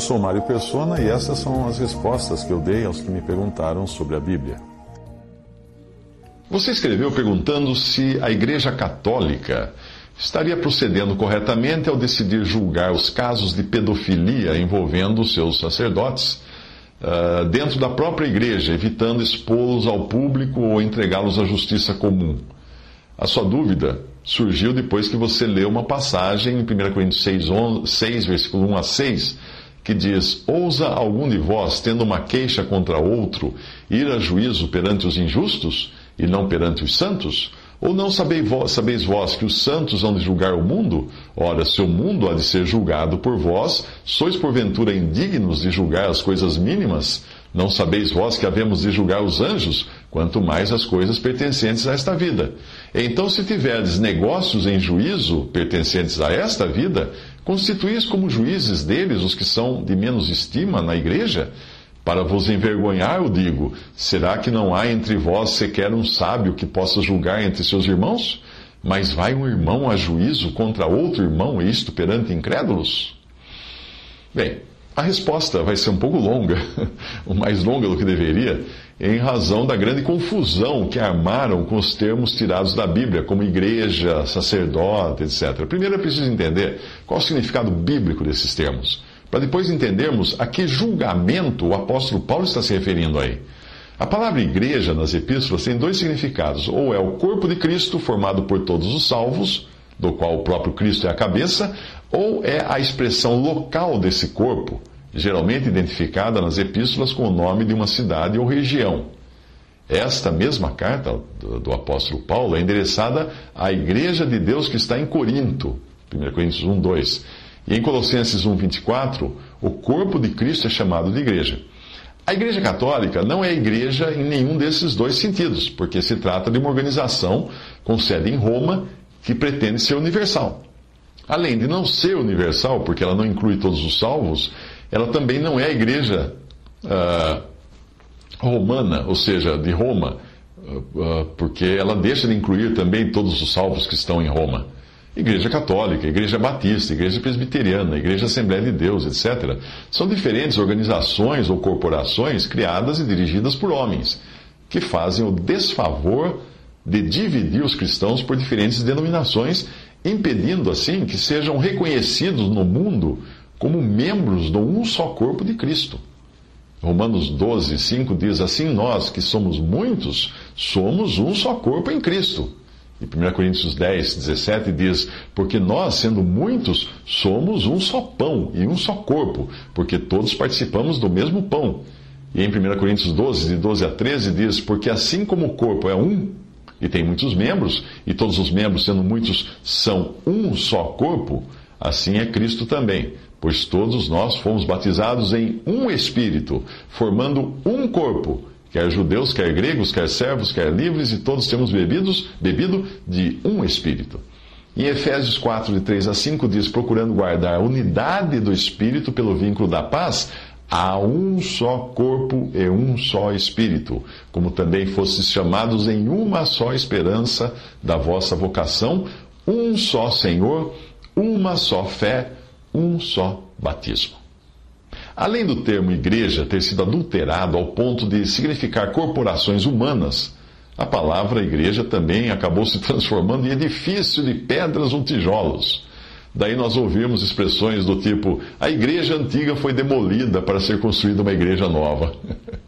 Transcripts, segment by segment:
Eu sou Mário Persona e essas são as respostas que eu dei aos que me perguntaram sobre a Bíblia. Você escreveu perguntando se a Igreja Católica estaria procedendo corretamente ao decidir julgar os casos de pedofilia envolvendo os seus sacerdotes uh, dentro da própria igreja, evitando expô-los ao público ou entregá-los à justiça comum. A sua dúvida surgiu depois que você leu uma passagem em 1 Coríntios 6, 6, versículo 1 a 6, que diz: Ousa algum de vós, tendo uma queixa contra outro, ir a juízo perante os injustos e não perante os santos? Ou não sabeis vós, sabeis vós que os santos hão de julgar o mundo? Ora, se o mundo há de ser julgado por vós, sois porventura indignos de julgar as coisas mínimas? Não sabeis vós que havemos de julgar os anjos, quanto mais as coisas pertencentes a esta vida? Então, se tiverdes negócios em juízo pertencentes a esta vida, constituís como juízes deles os que são de menos estima na igreja? Para vos envergonhar, eu digo: será que não há entre vós sequer um sábio que possa julgar entre seus irmãos? Mas vai um irmão a juízo contra outro irmão, e isto perante incrédulos? Bem, a resposta vai ser um pouco longa, mais longa do que deveria, em razão da grande confusão que armaram com os termos tirados da Bíblia, como igreja, sacerdote, etc. Primeiro é preciso entender qual o significado bíblico desses termos para depois entendermos a que julgamento o apóstolo Paulo está se referindo aí. A palavra igreja nas epístolas tem dois significados: ou é o corpo de Cristo, formado por todos os salvos, do qual o próprio Cristo é a cabeça, ou é a expressão local desse corpo, geralmente identificada nas epístolas com o nome de uma cidade ou região. Esta mesma carta do, apóstolo Paulo é endereçada à igreja de Deus que está em Corinto, 1 Coríntios 1, 2 e em Colossenses 1,24, o corpo de Cristo é chamado de igreja. A Igreja Católica não é igreja em nenhum desses dois sentidos, porque se trata de uma organização com sede em Roma que pretende ser universal. Além de não ser universal, porque ela não inclui todos os salvos, ela também não é a igreja uh, romana, ou seja, de Roma, uh, porque ela deixa de incluir também todos os salvos que estão em Roma. Igreja Católica, Igreja Batista, Igreja Presbiteriana, Igreja Assembleia de Deus, etc., são diferentes organizações ou corporações criadas e dirigidas por homens, que fazem o desfavor de dividir os cristãos por diferentes denominações, impedindo assim que sejam reconhecidos no mundo como membros de um só corpo de Cristo. Romanos 12, 5 diz assim: Nós, que somos muitos, somos um só corpo em Cristo e 1 Coríntios 10, 17 diz: Porque nós, sendo muitos, somos um só pão e um só corpo, porque todos participamos do mesmo pão. E em 1 Coríntios 12, de 12 a 13, diz: Porque assim como o corpo é um e tem muitos membros, e todos os membros, sendo muitos, são um só corpo, assim é Cristo também. Pois todos nós fomos batizados em um Espírito, formando um corpo Quer judeus, quer gregos, quer servos, quer livres, e todos temos bebidos, bebido de um Espírito. Em Efésios 4, de 3 a 5, diz: procurando guardar a unidade do Espírito pelo vínculo da paz, há um só corpo e um só Espírito, como também fostes chamados em uma só esperança da vossa vocação, um só Senhor, uma só fé, um só batismo. Além do termo igreja ter sido adulterado ao ponto de significar corporações humanas, a palavra igreja também acabou se transformando em edifício de pedras ou tijolos. Daí nós ouvimos expressões do tipo: a igreja antiga foi demolida para ser construída uma igreja nova.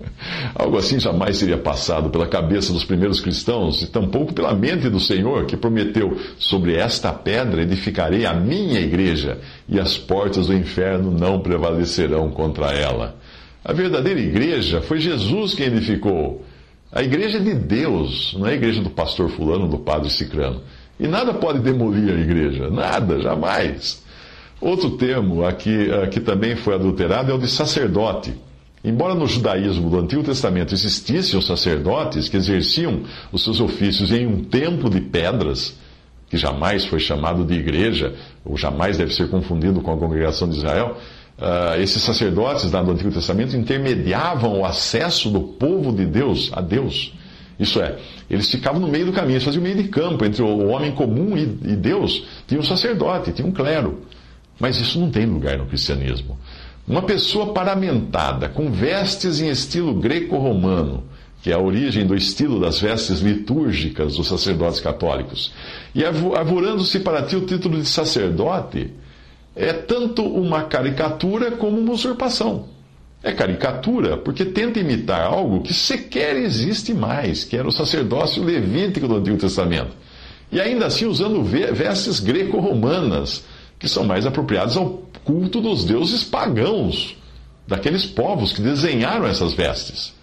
Algo assim jamais seria passado pela cabeça dos primeiros cristãos e tampouco pela mente do Senhor, que prometeu: sobre esta pedra edificarei a minha igreja e as portas do inferno não prevalecerão contra ela. A verdadeira igreja foi Jesus quem edificou. A igreja é de Deus, não é a igreja do pastor Fulano, do padre Cicrano. E nada pode demolir a igreja, nada, jamais. Outro termo aqui que também foi adulterado é o de sacerdote. Embora no judaísmo do Antigo Testamento existissem os sacerdotes que exerciam os seus ofícios em um templo de pedras, que jamais foi chamado de igreja, ou jamais deve ser confundido com a congregação de Israel, uh, esses sacerdotes lá do Antigo Testamento intermediavam o acesso do povo de Deus a Deus. Isso é, eles ficavam no meio do caminho, eles faziam meio de campo entre o homem comum e, e Deus. Tinha um sacerdote, tinha um clero. Mas isso não tem lugar no cristianismo. Uma pessoa paramentada, com vestes em estilo greco-romano, que é a origem do estilo das vestes litúrgicas dos sacerdotes católicos, e arvorando-se para ti o título de sacerdote, é tanto uma caricatura como uma usurpação. É caricatura porque tenta imitar algo que sequer existe mais, que era o sacerdócio levítico do Antigo Testamento. E ainda assim usando vestes greco-romanas, que são mais apropriadas ao culto dos deuses pagãos, daqueles povos que desenharam essas vestes.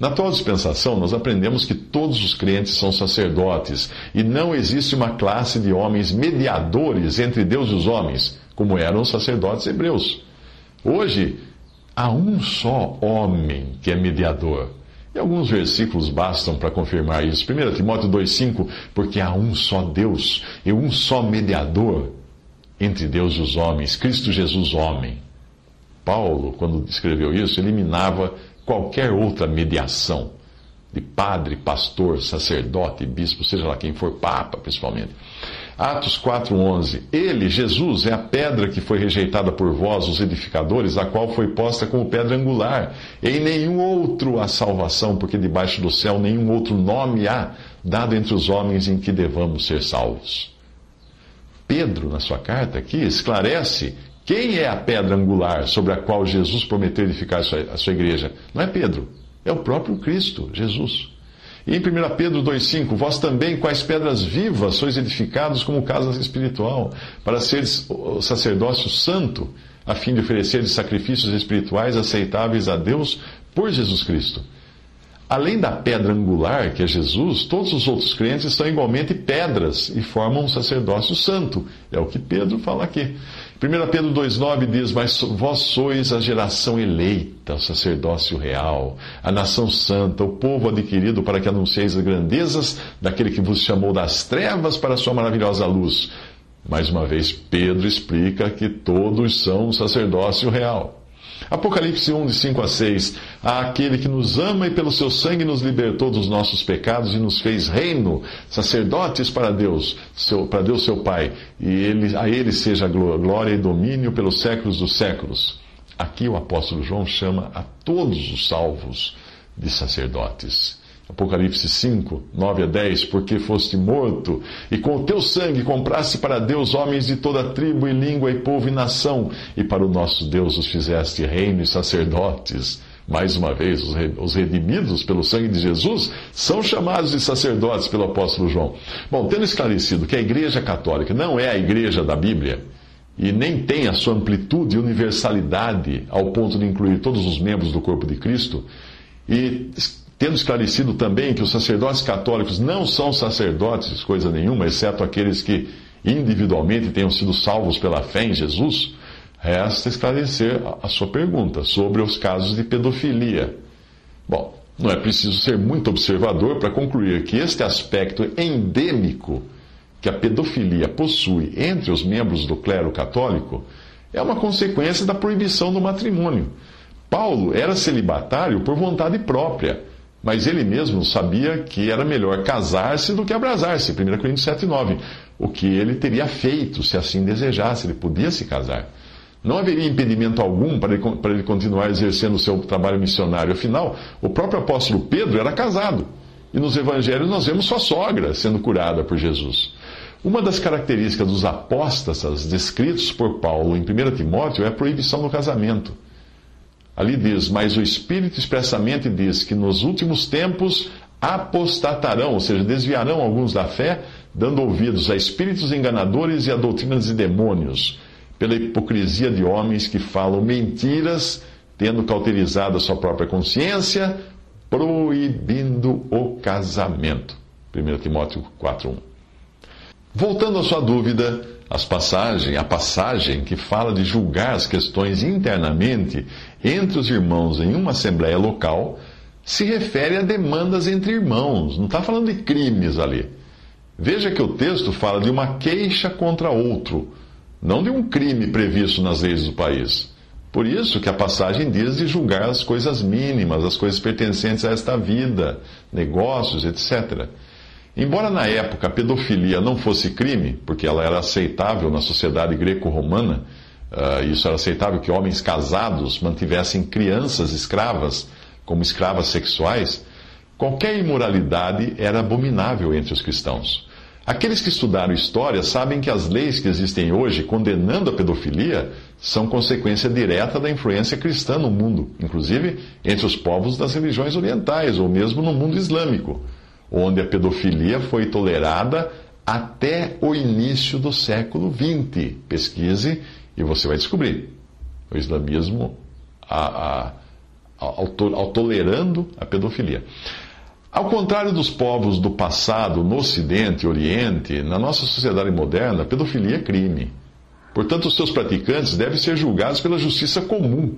Na atual dispensação, nós aprendemos que todos os crentes são sacerdotes e não existe uma classe de homens mediadores entre Deus e os homens, como eram os sacerdotes hebreus. Hoje, há um só homem que é mediador. E alguns versículos bastam para confirmar isso. 1 Timóteo 2,5: Porque há um só Deus e um só mediador entre Deus e os homens, Cristo Jesus, homem. Paulo, quando escreveu isso, eliminava qualquer outra mediação de padre, pastor, sacerdote, bispo, seja lá quem for, papa, principalmente. Atos 4:11 Ele, Jesus, é a pedra que foi rejeitada por vós, os edificadores, a qual foi posta como pedra angular. Em nenhum outro há salvação, porque debaixo do céu nenhum outro nome há dado entre os homens em que devamos ser salvos. Pedro, na sua carta aqui, esclarece quem é a pedra angular sobre a qual Jesus prometeu edificar a sua, a sua igreja. Não é Pedro, é o próprio Cristo, Jesus. E em 1 Pedro 2,5, vós também, as pedras vivas, sois edificados como casa espiritual, para seres o sacerdócio santo, a fim de oferecer sacrifícios espirituais aceitáveis a Deus por Jesus Cristo. Além da pedra angular, que é Jesus, todos os outros crentes são igualmente pedras e formam um sacerdócio santo. É o que Pedro fala aqui. 1 Pedro 2,9 diz: Mas vós sois a geração eleita, o sacerdócio real, a nação santa, o povo adquirido para que anuncieis as grandezas daquele que vos chamou das trevas para a sua maravilhosa luz. Mais uma vez, Pedro explica que todos são um sacerdócio real. Apocalipse 1, de 5 a 6. Há aquele que nos ama e pelo seu sangue nos libertou dos nossos pecados e nos fez reino, sacerdotes para Deus, seu, para Deus seu Pai. E ele, a ele seja glória e domínio pelos séculos dos séculos. Aqui o apóstolo João chama a todos os salvos de sacerdotes. Apocalipse 5, 9 a 10, porque foste morto, e com o teu sangue compraste para Deus homens de toda tribo e língua e povo e nação, e para o nosso Deus os fizeste reino e sacerdotes. Mais uma vez, os redimidos pelo sangue de Jesus são chamados de sacerdotes pelo apóstolo João. Bom, tendo esclarecido que a Igreja Católica não é a Igreja da Bíblia, e nem tem a sua amplitude e universalidade ao ponto de incluir todos os membros do corpo de Cristo, e Tendo esclarecido também que os sacerdotes católicos não são sacerdotes, coisa nenhuma, exceto aqueles que individualmente tenham sido salvos pela fé em Jesus, resta esclarecer a sua pergunta sobre os casos de pedofilia. Bom, não é preciso ser muito observador para concluir que este aspecto endêmico que a pedofilia possui entre os membros do clero católico é uma consequência da proibição do matrimônio. Paulo era celibatário por vontade própria mas ele mesmo sabia que era melhor casar-se do que abrasar-se. 1 Coríntios 7, 9. O que ele teria feito se assim desejasse, ele podia se casar. Não haveria impedimento algum para ele, para ele continuar exercendo o seu trabalho missionário. Afinal, o próprio apóstolo Pedro era casado. E nos evangelhos nós vemos sua sogra sendo curada por Jesus. Uma das características dos apóstatas descritos por Paulo em 1 Timóteo é a proibição do casamento. Ali diz: Mas o Espírito expressamente diz que nos últimos tempos apostatarão, ou seja, desviarão alguns da fé, dando ouvidos a espíritos enganadores e a doutrinas de demônios, pela hipocrisia de homens que falam mentiras, tendo cauterizado a sua própria consciência, proibindo o casamento. 1 Timóteo 4:1. Voltando à sua dúvida, as passagem, a passagem que fala de julgar as questões internamente entre os irmãos em uma assembleia local se refere a demandas entre irmãos, não está falando de crimes ali. Veja que o texto fala de uma queixa contra outro, não de um crime previsto nas leis do país. Por isso que a passagem diz de julgar as coisas mínimas, as coisas pertencentes a esta vida, negócios, etc. Embora na época a pedofilia não fosse crime, porque ela era aceitável na sociedade greco-romana, uh, isso era aceitável que homens casados mantivessem crianças escravas como escravas sexuais, qualquer imoralidade era abominável entre os cristãos. Aqueles que estudaram história sabem que as leis que existem hoje condenando a pedofilia são consequência direta da influência cristã no mundo, inclusive entre os povos das religiões orientais ou mesmo no mundo islâmico, onde a pedofilia foi tolerada até o início do século XX. Pesquise e você vai descobrir. O islamismo a, a, ao, ao tolerando a pedofilia. Ao contrário dos povos do passado no Ocidente e Oriente, na nossa sociedade moderna, a pedofilia é crime. Portanto, os seus praticantes devem ser julgados pela justiça comum.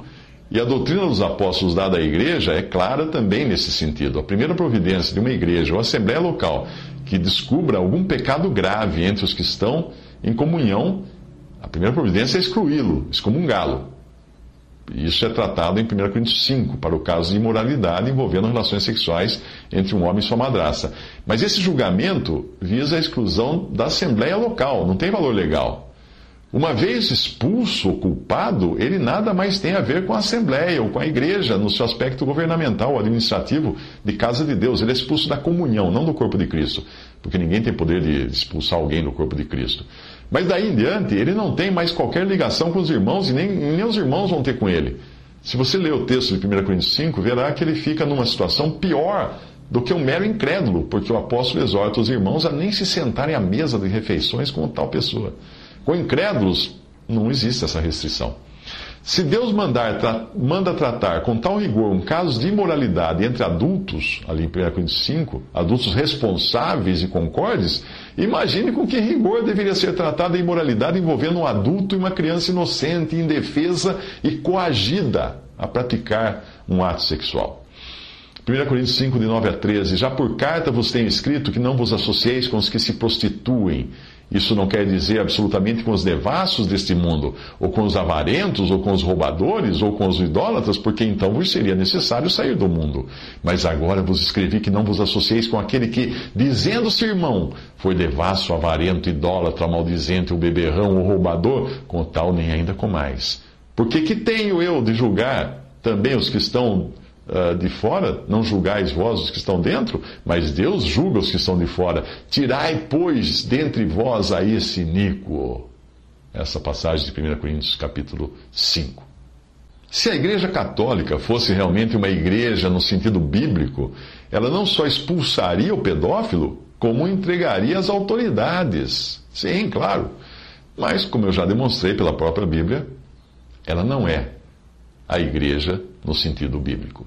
E a doutrina dos apóstolos dada à igreja é clara também nesse sentido. A primeira providência de uma igreja ou assembleia local que descubra algum pecado grave entre os que estão em comunhão, a primeira providência é excluí-lo, excomungá-lo. Isso é tratado em 1 Coríntios 5, para o caso de imoralidade envolvendo relações sexuais entre um homem e sua madraça. Mas esse julgamento visa a exclusão da assembleia local, não tem valor legal. Uma vez expulso culpado, ele nada mais tem a ver com a Assembleia ou com a Igreja, no seu aspecto governamental, administrativo de casa de Deus. Ele é expulso da comunhão, não do corpo de Cristo, porque ninguém tem poder de expulsar alguém do corpo de Cristo. Mas daí em diante, ele não tem mais qualquer ligação com os irmãos e nem, nem os irmãos vão ter com ele. Se você ler o texto de 1 Coríntios 5, verá que ele fica numa situação pior do que um mero incrédulo, porque o apóstolo exorta os irmãos a nem se sentarem à mesa de refeições com tal pessoa. Com incrédulos, não existe essa restrição. Se Deus mandar, tra manda tratar com tal rigor um caso de imoralidade entre adultos, ali em 1 Coríntios 5, adultos responsáveis e concordes, imagine com que rigor deveria ser tratada a imoralidade envolvendo um adulto e uma criança inocente, indefesa e coagida a praticar um ato sexual. 1 Coríntios 5, de 9 a 13. Já por carta vos tenho escrito que não vos associeis com os que se prostituem isso não quer dizer absolutamente com os devassos deste mundo, ou com os avarentos, ou com os roubadores, ou com os idólatras, porque então vos seria necessário sair do mundo. Mas agora vos escrevi que não vos associeis com aquele que, dizendo-se irmão, foi devasso, avarento, idólatra, maldizente, o beberrão, o roubador, com tal nem ainda com mais. Porque que tenho eu de julgar também os que estão uh, de fora, não julgais vós os que estão dentro, mas Deus julga os que estão de fora. Tirai, pois, dentre vós a esse iníquo. Essa passagem de 1 Coríntios capítulo 5. Se a Igreja Católica fosse realmente uma igreja no sentido bíblico, ela não só expulsaria o pedófilo, como entregaria às autoridades. Sim, claro. Mas, como eu já demonstrei pela própria Bíblia, ela não é a igreja no sentido bíblico.